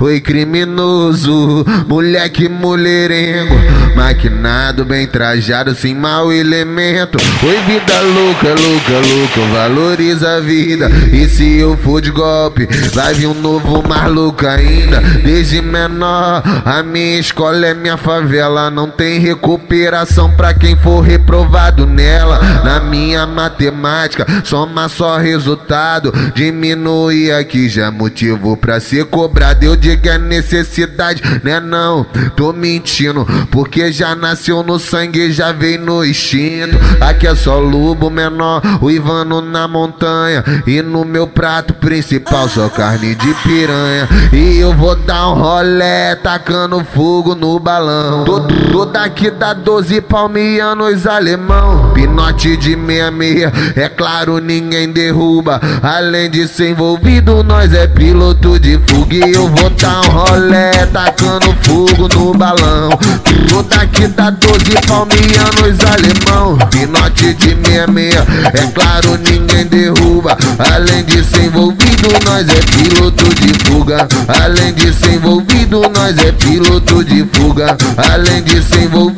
Oi criminoso, moleque mulherengo Maquinado, bem trajado, sem mau elemento. Oi vida louca, louca, louca, valoriza a vida. E se eu for de golpe, vai vir um novo maluco ainda. Desde menor, a minha escola é minha favela. Não tem recuperação pra quem for reprovado nela. Na minha matemática, soma só resultado. Diminui aqui já é motivo pra ser cobrado. Eu digo é necessidade, né não? Tô mentindo, porque já nasceu no sangue, já veio no instinto. Aqui é só lobo menor, o Ivano na montanha. E no meu prato principal só carne de piranha. E eu vou dar um rolé, tacando fogo no balão. Tô, tô daqui da 12 palmianos alemão. Pinote de meia meia, é claro, ninguém derruba. Além de ser envolvido, nós é piloto de fuga. E eu vou dar um rolé, tacando fogo no balão. Tô daqui da 12 palmianos alemão. Pinote de meia meia, é claro, ninguém derruba. Além de ser envolvido, nós é piloto de fuga. Além de ser envolvido, nós é piloto de fuga. Além de ser envolvido.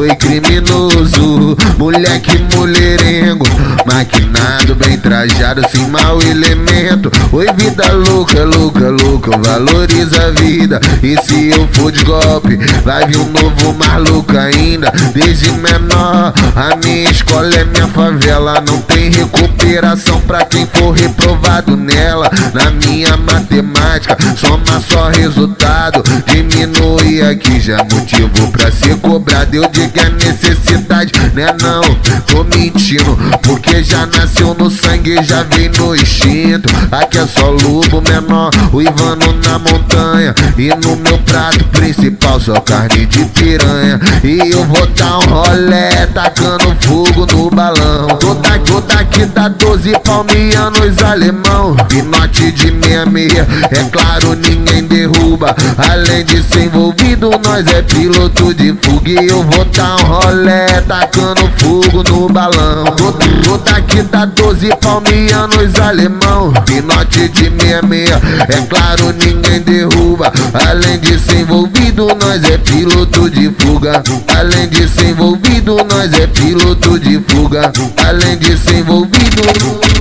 Oi criminoso, moleque mulherengo Maquinado, bem trajado, sem mau elemento. Oi vida louca, louca, louca, valoriza a vida. E se eu for de golpe, vai vir um novo maluco ainda. Desde menor, a minha escola é minha favela. Não tem recuperação pra quem for reprovado nela. Na minha matemática, soma só resultado. Diminui aqui já motivo pra ser cobrado. Eu digo é necessidade, né não? Tô mentindo, porque já nasceu no sangue, já veio no instinto. Aqui é só lobo menor, o Ivano na montanha. E no meu prato principal só carne de piranha. E eu vou dar um rolé, tacando fogo no balão. Tô daqui, tô daqui da 12 palmianos alemão. Pinote de meia meia, é claro, ninguém derruba. Além de ser envolvido, nós é piloto de fuga. E eu vou dar um rolé, tacando fogo no balão. Tô, tô daqui da 12 palmianos alemão. Pinote de meia meia, é claro, ninguém derruba. Além de ser envolvido, nós é piloto de fuga. Além de ser envolvido, nós é piloto de fuga. Além de ser envolvido.